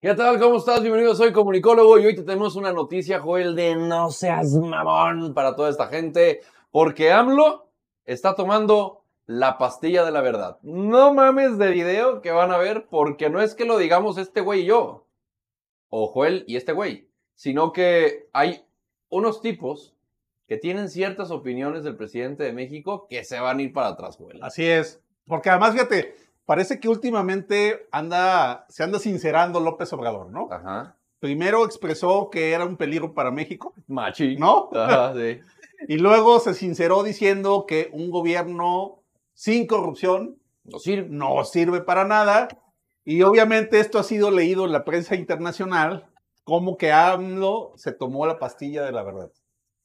¿Qué tal? ¿Cómo estás? Bienvenido, soy comunicólogo y hoy te tenemos una noticia, Joel, de no seas mamón para toda esta gente, porque AMLO está tomando la pastilla de la verdad. No mames de video que van a ver, porque no es que lo digamos este güey y yo, o Joel y este güey, sino que hay unos tipos que tienen ciertas opiniones del presidente de México que se van a ir para atrás, Joel. Así es. Porque además, fíjate, parece que últimamente anda, se anda sincerando López Obrador, ¿no? Ajá. Primero expresó que era un peligro para México, Machi. ¿no? Ajá, sí. Y luego se sinceró diciendo que un gobierno sin corrupción No sirve. no sirve para nada. Y obviamente esto ha sido leído en la prensa internacional como que AMLO se tomó la pastilla de la verdad,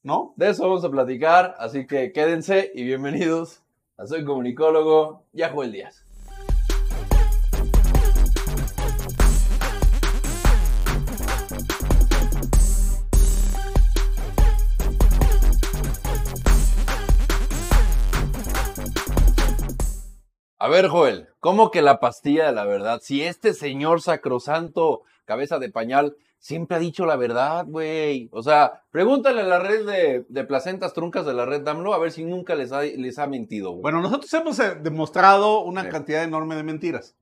¿no? De eso vamos a platicar, así que quédense y bienvenidos a Soy Comunicólogo y a Joel Díaz. Ver, Joel, ¿cómo que la pastilla de la verdad? Si este señor sacrosanto, cabeza de pañal, siempre ha dicho la verdad, güey. O sea, pregúntale a la red de, de placentas truncas de la red DAMLO a ver si nunca les ha, les ha mentido, güey. Bueno, nosotros hemos eh, demostrado una Sí. cantidad enorme de mentiras.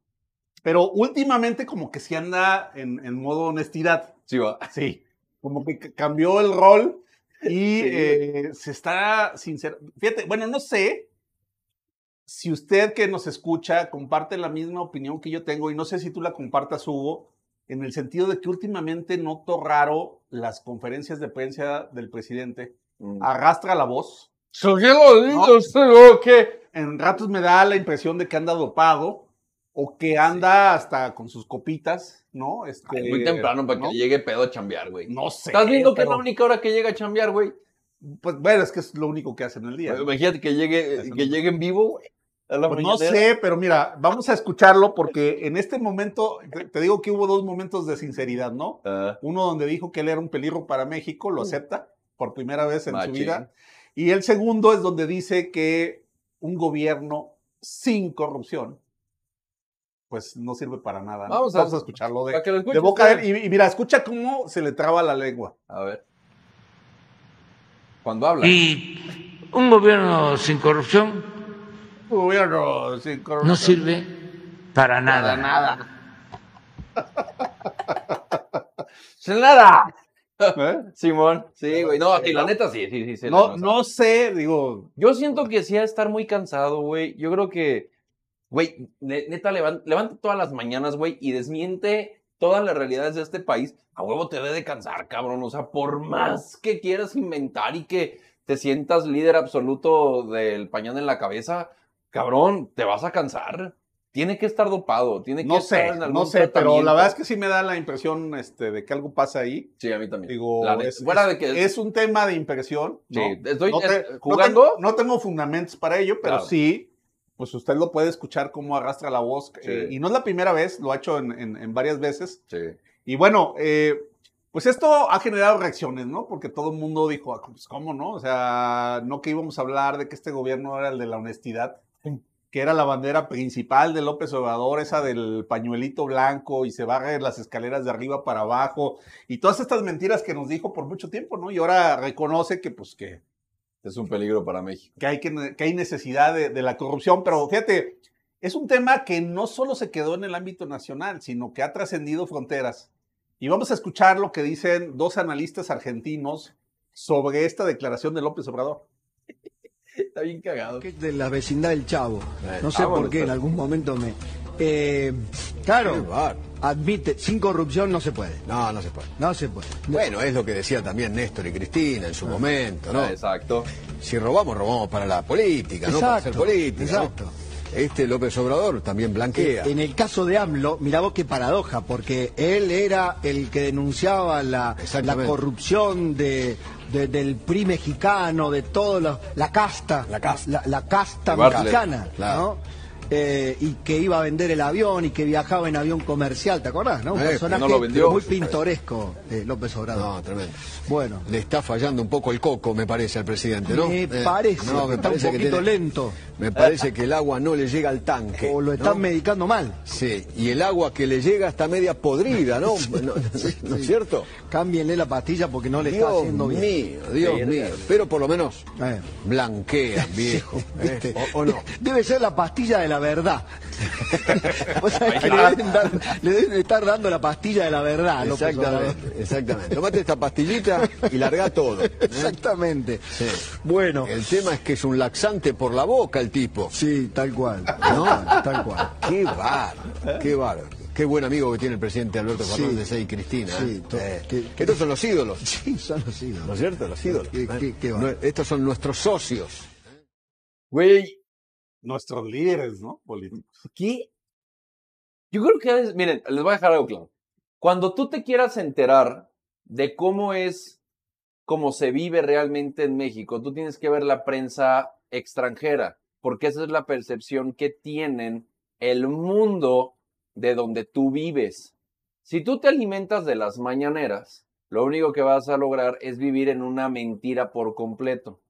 Pero últimamente como que sí anda en, en modo honestidad. Sí, va. Sí. Como que cambió el rol y Sí. eh, se está sincero. Fíjate, bueno, no sé si usted que nos escucha comparte la misma opinión que yo tengo y no sé si tú la compartas, Hugo, en el sentido de que últimamente noto raro las conferencias de prensa del presidente. Mm. Arrastra la voz. ¿Qué lo digo No. usted, o qué? En ratos me da la impresión de que anda dopado o que anda hasta con sus copitas, ¿no? Este, Ay, muy temprano para ¿no? que llegue pedo a chambear, güey. No sé. ¿Estás viendo que es la única hora que llega a chambear, güey? Pues bueno, es que es lo único que hace en el día. ¿no? Imagínate que llegue, Eso que llegue en vivo, güey. Pues no sé, pero mira, vamos a escucharlo porque en este momento, te, digo que hubo dos momentos de sinceridad, ¿no? Ah, Uno donde dijo que él era un peligro para México, lo acepta por primera vez en Machín. su vida. Y el segundo es donde dice que un gobierno sin corrupción, pues no sirve para nada. ¿no? Vamos Vamos, a- escucharlo de, boca de él. Y, y mira, escucha cómo se le traba la lengua. A ver. Cuando habla. Y un gobierno sin corrupción Gobierno sin corrupción. no sirve para nada. nada. ¡Sin nada! ¿Eh? Simón. Sí, güey. No, y la neta sí, sí, sí. No, no sé, digo, Yo siento que sí ha de estar muy cansado, güey. Yo creo que, güey, ne- neta, levan- levanta todas las mañanas, güey, y desmiente todas las realidades de este país. A huevo te debe de cansar, cabrón. O sea, por más que quieras inventar y que te sientas líder absoluto del pañal en la cabeza, cabrón, te vas a cansar. Tiene que estar dopado, tiene que no estar sé, en algún no sé, pero la verdad es que sí me da la impresión este, de que algo pasa ahí. Sí, a mí también. Digo, La es, fuera es- de que es un tema de impresión. Sí, ¿no? estoy No te- eh, no jugando. tengo- No, tengo fundamentos para ello, pero Claro. sí, pues usted lo puede escuchar cómo arrastra la voz. Sí. eh, y no es la primera vez, lo ha hecho en, en- en varias veces. Sí. Y bueno, eh, pues esto ha generado reacciones, ¿no? Porque todo el mundo dijo, "Ah, pues cómo, ¿no? O sea, no que íbamos a hablar de que este gobierno era el de la honestidad, que era la bandera principal de López Obrador, esa del pañuelito blanco y se barre las escaleras de arriba para abajo y todas estas mentiras que nos dijo por mucho tiempo, ¿no? Y ahora reconoce que, pues, que, Es un peligro para México. que hay, que, que hay necesidad de, de la corrupción, pero fíjate, es un tema que no solo se quedó en el ámbito nacional, sino que ha trascendido fronteras. Y vamos a escuchar lo que dicen dos analistas argentinos sobre esta declaración de López Obrador. Está bien cagado. que es de la vecindad del Chavo. No sé vámonos, por qué, en algún momento me... Eh, claro, admite, sin corrupción no se puede. No, no se puede. No se puede. Bueno, es lo que decía también Néstor y Cristina en su momento, ¿no? Exacto. Si robamos, robamos para la política, no para hacer Exacto, política. ¿no? Este López Obrador también blanquea. En el caso de AMLO, mirá vos qué paradoja, porque él era el que denunciaba la, la corrupción de, de- del PRI mexicano, de todo lo- la casta, La casta. la, la casta De Bartlett, mexicana, claro. ¿no? Eh, y que iba a vender el avión y que viajaba en avión comercial, ¿te acordás? ¿no? Un Eh, personaje no lo vendió. muy pintoresco, eh, López Obrador. No, tremendo. Bueno, Le está fallando un poco el coco, me parece, al presidente, ¿no? me Eh, parece, no, me está parece un que poquito tiene- lento. Me parece que el agua no le llega al tanque. O lo ¿no? están medicando mal. Sí, y el agua que le llega está media podrida, ¿no? ¿No, ¿no es cierto? Cámbienle la pastilla porque no le está haciendo bien. mío, Dios mío. Pero por lo menos Eh. blanquean, viejo. ¿eh? ¿Viste? ¿O, o no? Debe ser la pastilla de la verdad. Vos sabés que le deben, dar- le deben estar dando la pastilla de la verdad. Exactamente, exactamente. Tomate esta pastillita y larga todo. ¿eh? Exactamente. Sí. Bueno, El tema es que es un laxante por la boca el tipo. sí, tal cual. ¿No? Tal cual. Qué bárbaro, qué bárbaro. Qué buen amigo que tiene el presidente Alberto Sí. Fernández y Cristina. Sí, ¿eh? to- Eh, que- que estos son los ídolos, Sí, son los ídolos. ¿no es cierto? Los ídolos. ¿eh? No, bárbaro. estos son nuestros socios. Güey, Nuestros líderes, ¿no? Políticos. ¿qué? Yo creo que, miren, les voy a dejar algo claro. Cuando tú te quieras enterar de cómo es, cómo se vive realmente en México, tú tienes que ver la prensa extranjera, porque esa es la percepción que tienen el mundo de donde tú vives. Si tú te alimentas de las mañaneras, lo único que vas a lograr es vivir en una mentira por completo.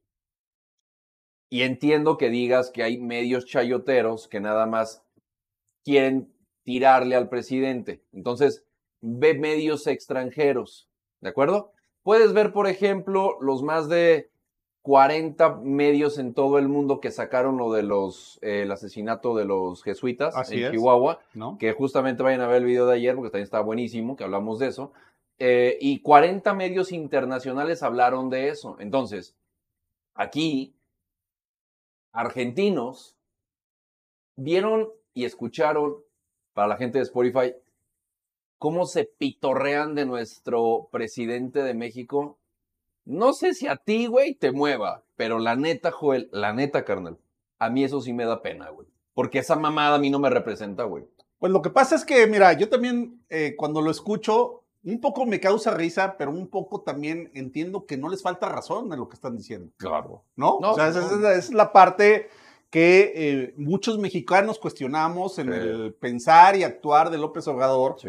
Y entiendo que digas que hay medios chayoteros que nada más quieren tirarle al presidente. Entonces, ve medios extranjeros, ¿de acuerdo? Puedes ver, por ejemplo, los más de 40 medios en todo el mundo que sacaron lo de los, eh, el asesinato de los jesuitas Así en es. Chihuahua, ¿No? que justamente vayan a ver el video de ayer porque también está buenísimo, que hablamos de eso. Eh, y 40 medios internacionales hablaron de eso. Entonces, aquí, argentinos vieron y escucharon, para la gente de Spotify, cómo se pitorrean de nuestro presidente de México. No sé si a ti, güey, te mueva, pero la neta, Joel, la neta, carnal, a mí eso sí me da pena, güey. Porque esa mamada a mí no me representa, güey. Pues lo que pasa es que, mira, yo también eh, cuando lo escucho, un poco me causa risa, pero un poco también entiendo que no les falta razón en lo que están diciendo, Claro. ¿no? No, o sea, esa, no. esa es la- esa es la parte que eh, muchos mexicanos cuestionamos en Sí. el pensar y actuar de López Obrador. Sí.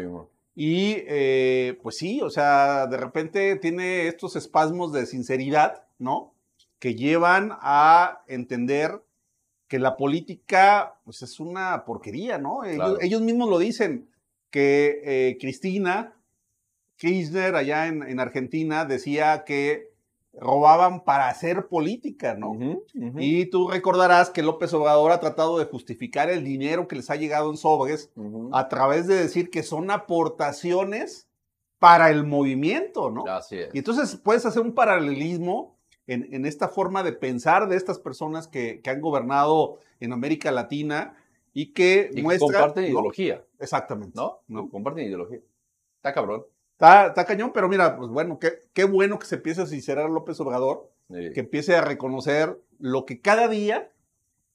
Y eh, pues sí, o sea, de repente tiene estos espasmos de sinceridad, ¿no? Que llevan a entender que la política, pues es una porquería, ¿no? Ellos, Claro. ellos mismos lo dicen, que eh, Cristina Kirchner allá en, en Argentina decía que robaban para hacer política, ¿no? Y tú recordarás que López Obrador ha tratado de justificar el dinero que les ha llegado en sobres a través de decir que son aportaciones para el movimiento, ¿no? Así es. Y entonces puedes hacer un paralelismo en, en esta forma de pensar de estas personas que, que han gobernado en América Latina y que Y que muestran... comparten ¿no? ideología, Exactamente. ¿no? ¿no? Comparten ideología. Está cabrón. Está, está cañón, pero mira, pues bueno, qué, qué bueno que se empiece a sincerar López Obrador, Sí. que empiece a reconocer lo que cada día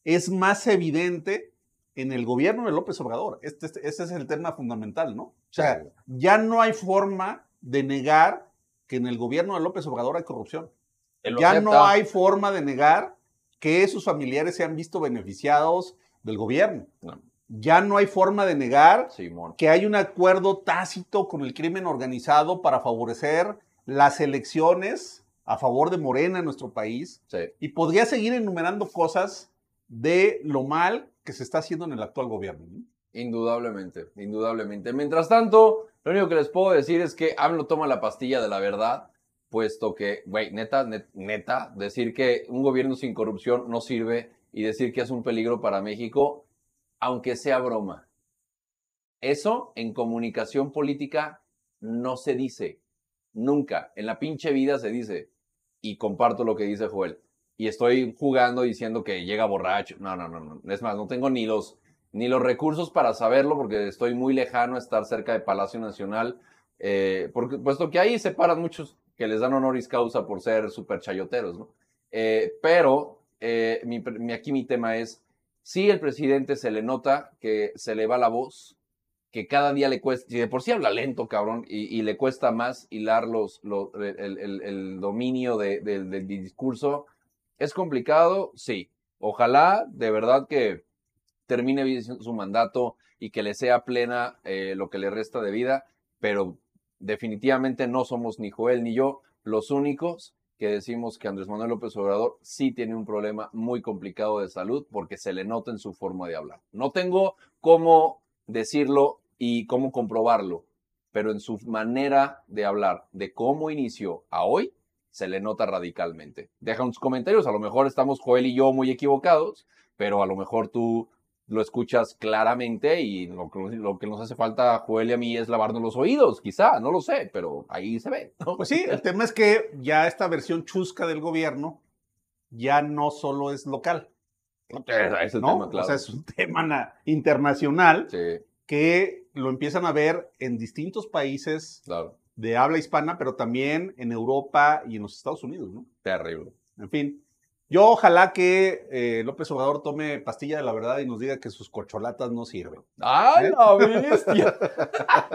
es más evidente en el gobierno de López Obrador. Este, este- ese es el tema fundamental, ¿no? O sea, Sí. ya no hay forma de negar que en el gobierno de López Obrador hay corrupción. Ya no hay forma de negar que sus familiares se han visto beneficiados del gobierno. No. Ya no hay forma de negar Simón. que hay un acuerdo tácito con el crimen organizado para favorecer las elecciones a favor de Morena en nuestro país. Sí. Y podría seguir enumerando cosas de lo mal que se está haciendo en el actual gobierno. ¿no? Indudablemente, indudablemente. Mientras tanto, lo único que les puedo decir es que AMLO toma la pastilla de la verdad, puesto que, güey, neta, net- neta, decir que un gobierno sin corrupción no sirve y decir que es un peligro para México, aunque sea broma. Eso en comunicación política no se dice. Nunca. En la pinche vida se dice. Y comparto lo que dice Joel. Y estoy jugando diciendo que llega borracho. No, no, no, no. Es más, no tengo ni los ni los recursos para saberlo porque estoy muy lejano a estar cerca de Palacio Nacional, eh, porque, puesto que ahí se paran muchos que les dan honoris causa por ser super chayoteros, ¿no? Eh, pero eh, mi, mi- aquí mi tema es, si el presidente se le nota que se le va la voz, que cada día le cuesta, si de por sí habla lento, cabrón, y, y le cuesta más hilar los, los- el, dominio de- del- del discurso, ¿es complicado? Sí. Ojalá, de verdad que termine bien su mandato y que le sea plena eh, lo que le resta de vida, pero definitivamente no somos ni Joel ni yo los únicos que decimos que Andrés Manuel López Obrador sí tiene un problema muy complicado de salud porque se le nota en su forma de hablar. No tengo cómo decirlo y cómo comprobarlo, pero en su manera de hablar, de cómo inició a hoy, se le nota radicalmente. Deja unos comentarios, a lo mejor estamos Joel y yo muy equivocados, pero a lo mejor tú lo escuchas claramente y lo, lo, que nos hace falta a Joel y a mí es lavarnos los oídos, quizá, no lo sé, pero ahí se ve. Pues sí, el tema es que ya esta versión chusca del gobierno ya no solo es local. Es el ¿no? tema, claro. O sea, es un tema internacional Sí, que lo empiezan a ver en distintos países claro. de habla hispana, pero también en Europa y en los Estados Unidos, ¿no? Terrible. En fin, yo ojalá que eh, López Obrador tome pastilla de la verdad y nos diga que sus corcholatas no sirven. ¡Ay, ¿Eh? la bestia!